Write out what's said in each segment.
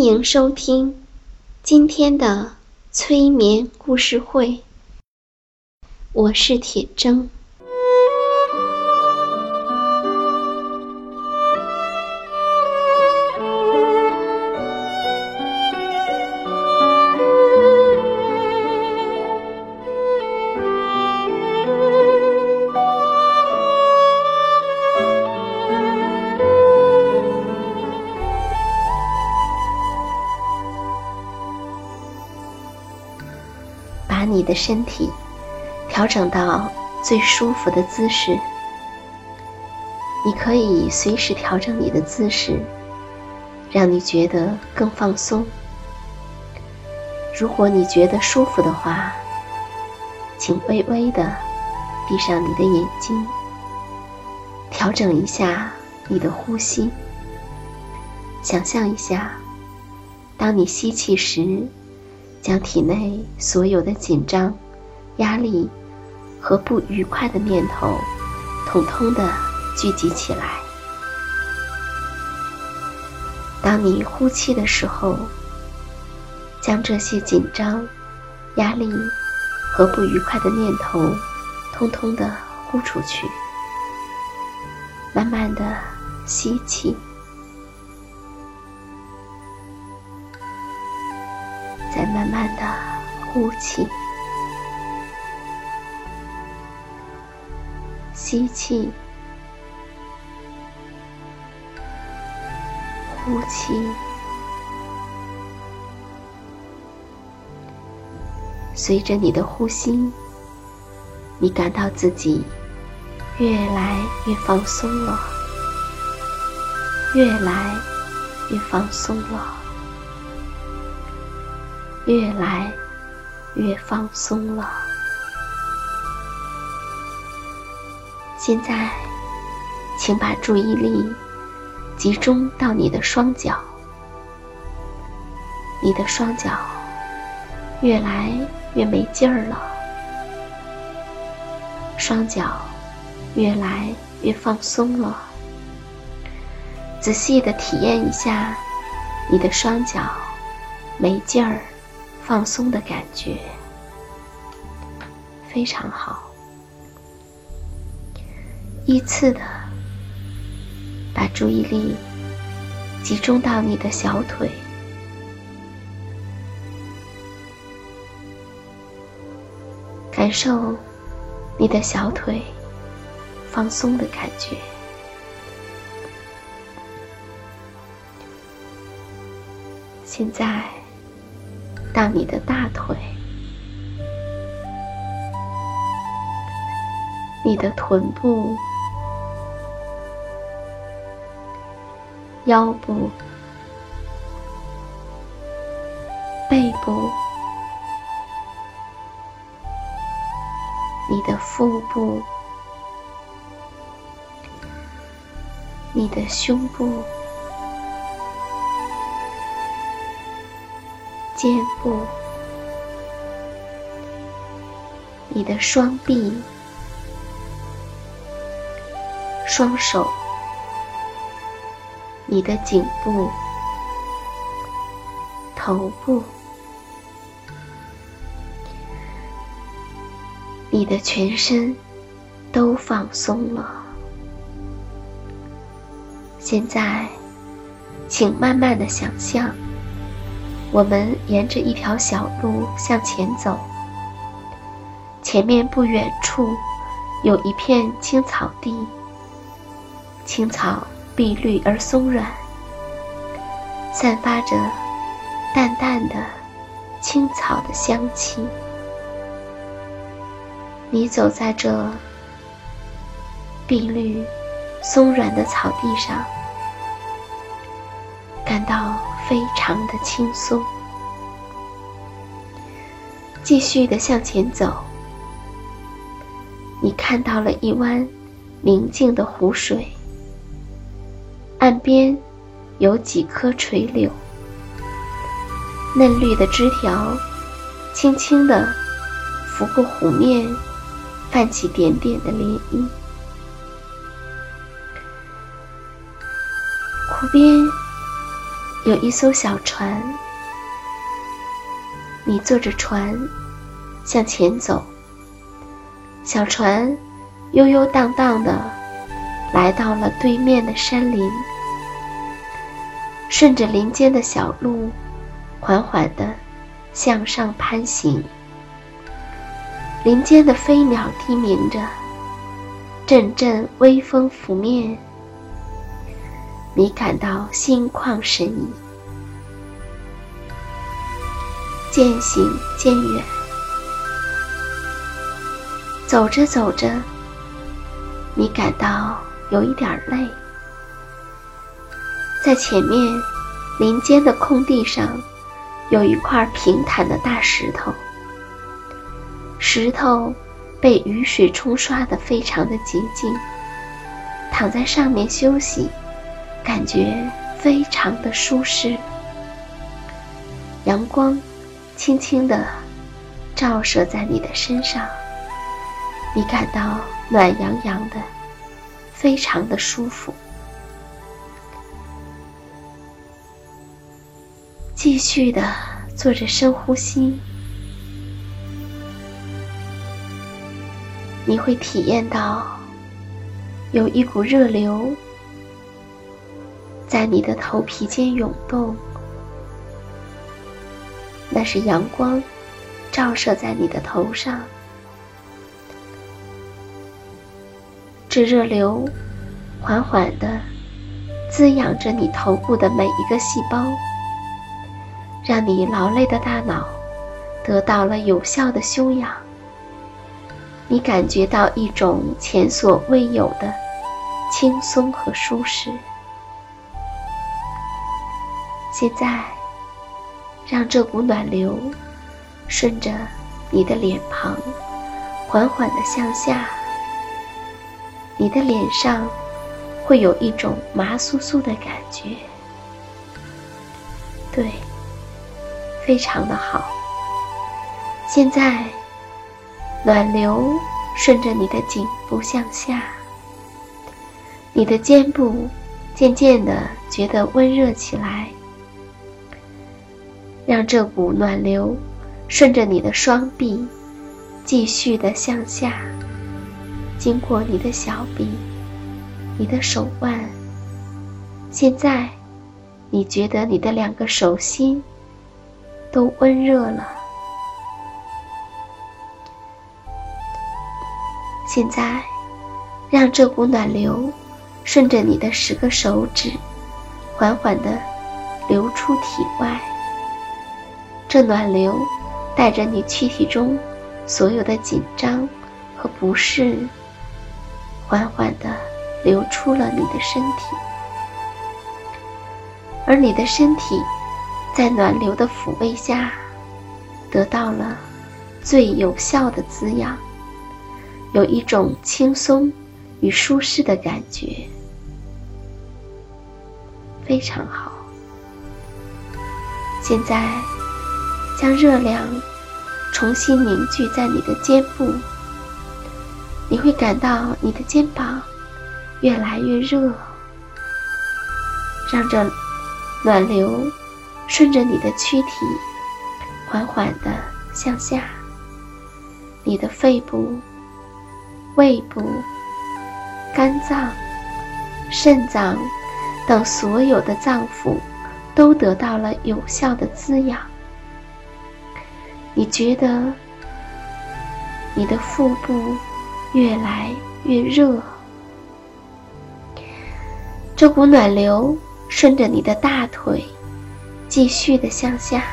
欢迎收听今天的催眠故事会，我是铁铮。把你的身体调整到最舒服的姿势。你可以随时调整你的姿势，让你觉得更放松。如果你觉得舒服的话，请微微的闭上你的眼睛，调整一下你的呼吸。想象一下，当你吸气时，将体内所有的紧张、压力和不愉快的念头，统统的聚集起来。当你呼气的时候，将这些紧张、压力和不愉快的念头，通通的呼出去。慢慢的吸气。再慢慢的呼气，吸气，呼气，随着你的呼吸，你感到自己越来越放松了，越来越放松了。越来越放松了。现在，请把注意力集中到你的双脚。你的双脚越来越没劲儿了，双脚越来越放松了。仔细的体验一下你的双脚没劲儿。放松的感觉非常好。依次的把注意力集中到你的小腿，感受你的小腿放松的感觉。现在。到你的大腿、你的臀部、腰部、背部、你的腹部、你的胸部。肩部、你的双臂、双手、你的颈部、头部、你的全身都放松了。现在，请慢慢的想象，我们沿着一条小路向前走。前面不远处有一片青草地，青草碧绿而松软，散发着淡淡的青草的香气。你走在这碧绿松软的草地上。感到非常的轻松。继续的向前走，你看到了一湾宁静的湖水，岸边有几棵垂柳，嫩绿的枝条轻轻的拂过湖面，泛起点点的涟漪。湖边。有一艘小船，你坐着船向前走。小船悠悠荡荡的来到了对面的山林，顺着林间的小路，缓缓的向上攀行。林间的飞鸟低鸣着，阵阵微风拂面。你感到心旷神怡，渐行渐远。走着走着，你感到有一点累。在前面林间的空地上，有一块平坦的大石头，石头被雨水冲刷的非常的洁净。躺在上面休息。感觉非常的舒适，阳光轻轻的照射在你的身上，你感到暖洋洋的，非常的舒服。继续的做着深呼吸，你会体验到有一股热流。在你的头皮间涌动，那是阳光照射在你的头上，这热流缓缓的滋养着你头部的每一个细胞，让你劳累的大脑得到了有效的休养。你感觉到一种前所未有的轻松和舒适。现在，让这股暖流顺着你的脸庞缓缓的向下，你的脸上会有一种麻酥酥的感觉。对，非常的好。现在，暖流顺着你的颈部向下，你的肩部渐渐的觉得温热起来。让这股暖流顺着你的双臂，继续的向下，经过你的小臂、你的手腕。现在，你觉得你的两个手心都温热了。现在，让这股暖流顺着你的十个手指，缓缓的流出体外。这暖流带着你躯体中所有的紧张和不适，缓缓地流出了你的身体，而你的身体在暖流的抚慰下得到了最有效的滋养，有一种轻松与舒适的感觉，非常好。现在。将热量重新凝聚在你的肩部，你会感到你的肩膀越来越热，让这暖流顺着你的躯体缓缓地向下，你的肺部、胃部、肝脏、肾脏等所有的脏腑都得到了有效的滋养。你觉得你的腹部越来越热，这股暖流顺着你的大腿继续的向下，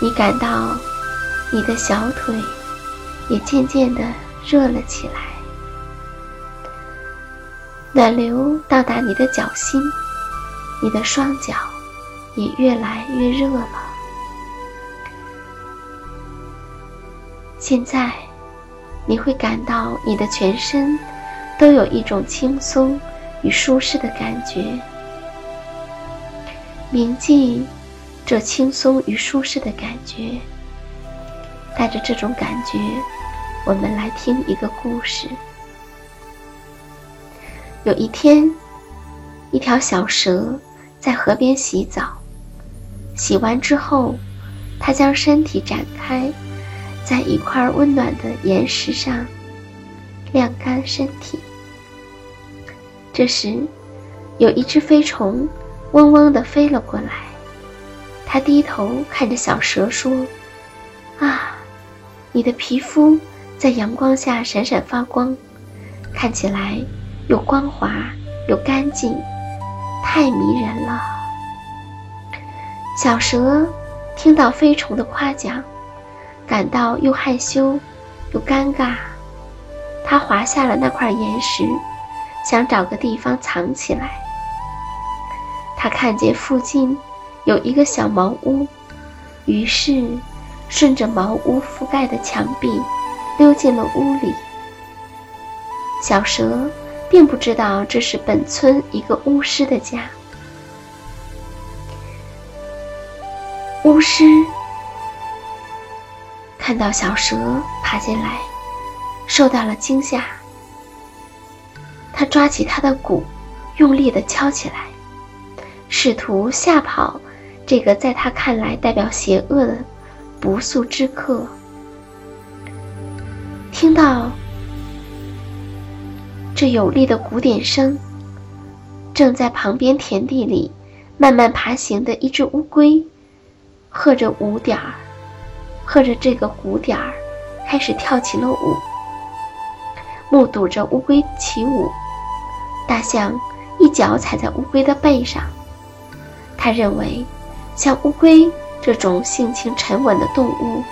你感到你的小腿也渐渐的热了起来，暖流到达你的脚心，你的双脚也越来越热了。现在，你会感到你的全身都有一种轻松与舒适的感觉。铭记这轻松与舒适的感觉，带着这种感觉，我们来听一个故事。有一天，一条小蛇在河边洗澡，洗完之后，它将身体展开。在一块温暖的岩石上晾干身体。这时，有一只飞虫嗡嗡地飞了过来。它低头看着小蛇说：“啊，你的皮肤在阳光下闪闪发光，看起来又光滑又干净，太迷人了。”小蛇听到飞虫的夸奖。感到又害羞，又尴尬，他滑下了那块岩石，想找个地方藏起来。他看见附近有一个小茅屋，于是顺着茅屋覆盖的墙壁溜进了屋里。小蛇并不知道这是本村一个巫师的家，巫师。看到小蛇爬进来，受到了惊吓。他抓起它的鼓，用力地敲起来，试图吓跑这个在他看来代表邪恶的不速之客。听到这有力的鼓点声，正在旁边田地里慢慢爬行的一只乌龟，喝着五点儿。和着这个鼓点儿，开始跳起了舞。目睹着乌龟起舞，大象一脚踩在乌龟的背上。他认为，像乌龟这种性情沉稳的动物，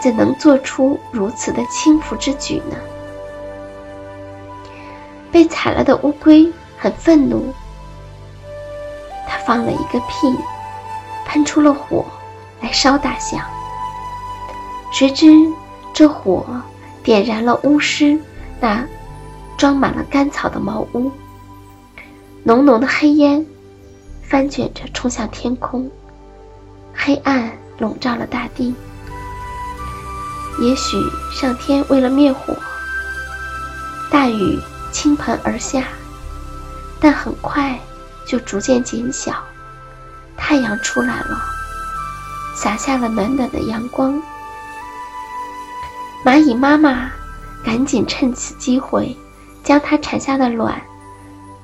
怎能做出如此的轻浮之举呢？被踩了的乌龟很愤怒，他放了一个屁，喷出了火来烧大象。谁知，这火点燃了巫师那装满了干草的茅屋。浓浓的黑烟翻卷着冲向天空，黑暗笼罩了大地。也许上天为了灭火，大雨倾盆而下，但很快就逐渐减小。太阳出来了，洒下了暖暖的阳光。蚂蚁妈妈赶紧趁此机会，将它产下的卵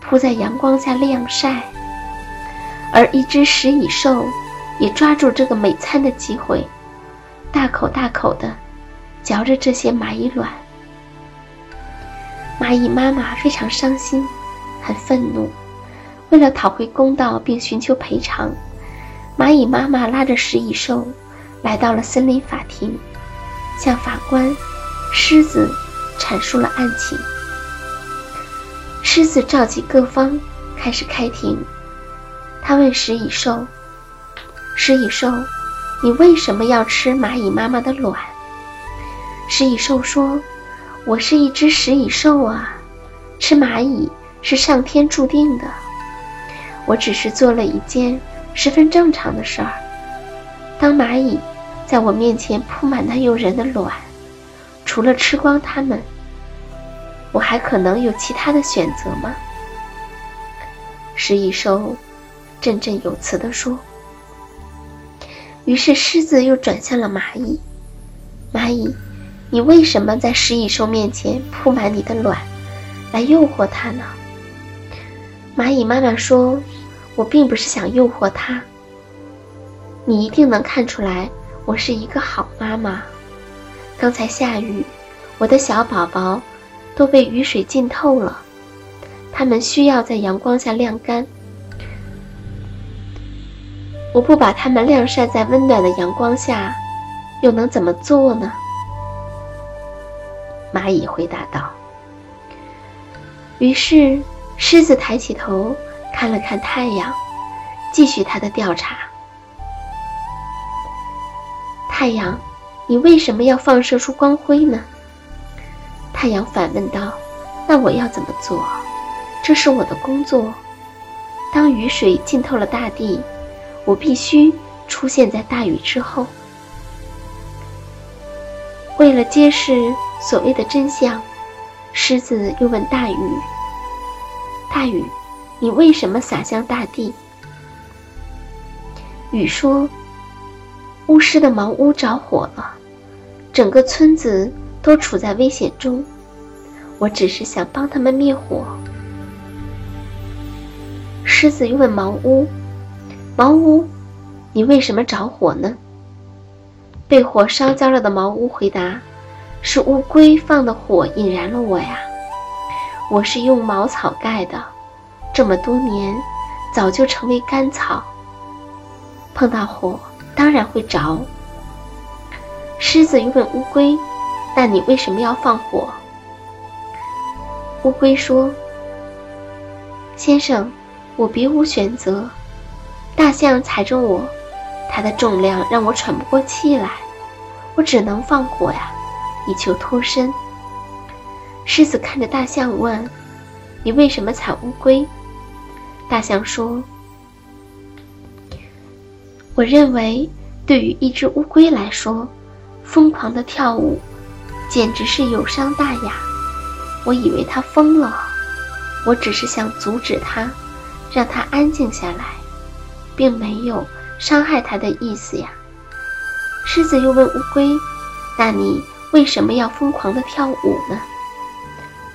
铺在阳光下晾晒。而一只食蚁兽也抓住这个美餐的机会，大口大口地嚼着这些蚂蚁卵。蚂蚁妈妈非常伤心，很愤怒。为了讨回公道并寻求赔偿，蚂蚁妈妈拉着食蚁兽来到了森林法庭。向法官狮子阐述了案情。狮子召集各方，开始开庭。他问食蚁兽：“食蚁兽，你为什么要吃蚂蚁妈妈的卵？”食蚁兽说：“我是一只食蚁兽啊，吃蚂蚁是上天注定的。我只是做了一件十分正常的事儿。当蚂蚁……”在我面前铺满那诱人的卵，除了吃光它们，我还可能有其他的选择吗？食蚁兽振振有词地说。于是狮子又转向了蚂蚁：“蚂蚁，你为什么在食蚁兽面前铺满你的卵，来诱惑它呢？”蚂蚁妈妈说：“我并不是想诱惑它。你一定能看出来，我是一个好妈妈。刚才下雨，我的小宝宝都被雨水浸透了，他们需要在阳光下晾干。我不把它们晾晒在温暖的阳光下，又能怎么做呢？”蚂蚁回答道。于是。狮子抬起头看了看太阳，继续他的调查。太阳，你为什么要放射出光辉呢？太阳反问道：“那我要怎么做？这是我的工作。当雨水浸透了大地，我必须出现在大雨之后。为了揭示所谓的真相，狮子又问大雨。”大雨，你为什么洒向大地？雨说：“巫师的茅屋着火了，整个村子都处在危险中。我只是想帮他们灭火。”狮子又问茅屋：“茅屋，你为什么着火呢？”被火烧焦了的茅屋回答：“是乌龟放的火引燃了我呀。”我是用茅草盖的，这么多年，早就成为干草。碰到火，当然会着。狮子又问乌龟：“那你为什么要放火？”乌龟说：“先生，我别无选择。大象踩着我，它的重量让我喘不过气来，我只能放火呀，以求脱身。”狮子看着大象问：“你为什么踩乌龟？”大象说：“我认为，对于一只乌龟来说，疯狂的跳舞简直是有伤大雅。我以为它疯了，我只是想阻止它，让它安静下来，并没有伤害它的意思呀。”狮子又问乌龟：“那你为什么要疯狂的跳舞呢？”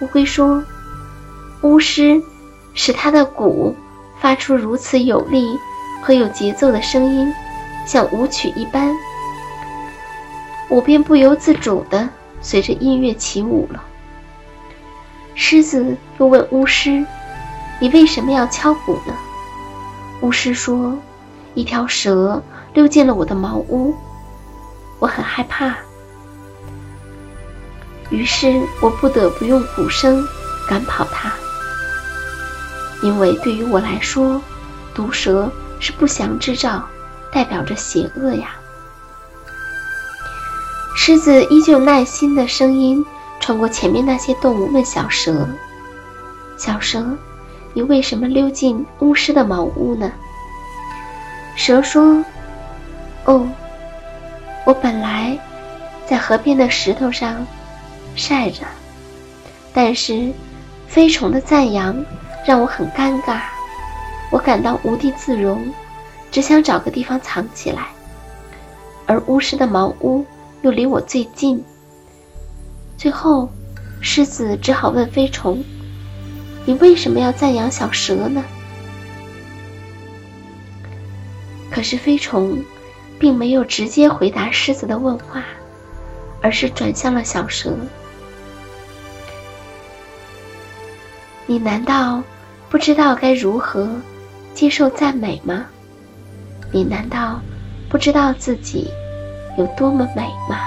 乌龟说：“巫师使他的鼓发出如此有力和有节奏的声音，像舞曲一般，我便不由自主地随着音乐起舞了。”狮子又问巫师：“你为什么要敲鼓呢？”巫师说：“一条蛇溜进了我的茅屋，我很害怕。”于是我不得不用鼓声赶跑它，因为对于我来说，毒蛇是不祥之兆，代表着邪恶呀。狮子依旧耐心的声音穿过前面那些动物，问小蛇：“小蛇，你为什么溜进巫师的茅屋呢？”蛇说：“哦，我本来在河边的石头上。”晒着，但是飞虫的赞扬让我很尴尬，我感到无地自容，只想找个地方藏起来。而巫师的茅屋又离我最近。最后，狮子只好问飞虫：“你为什么要赞扬小蛇呢？”可是飞虫并没有直接回答狮子的问话，而是转向了小蛇。你难道不知道该如何接受赞美吗？你难道不知道自己有多么美吗？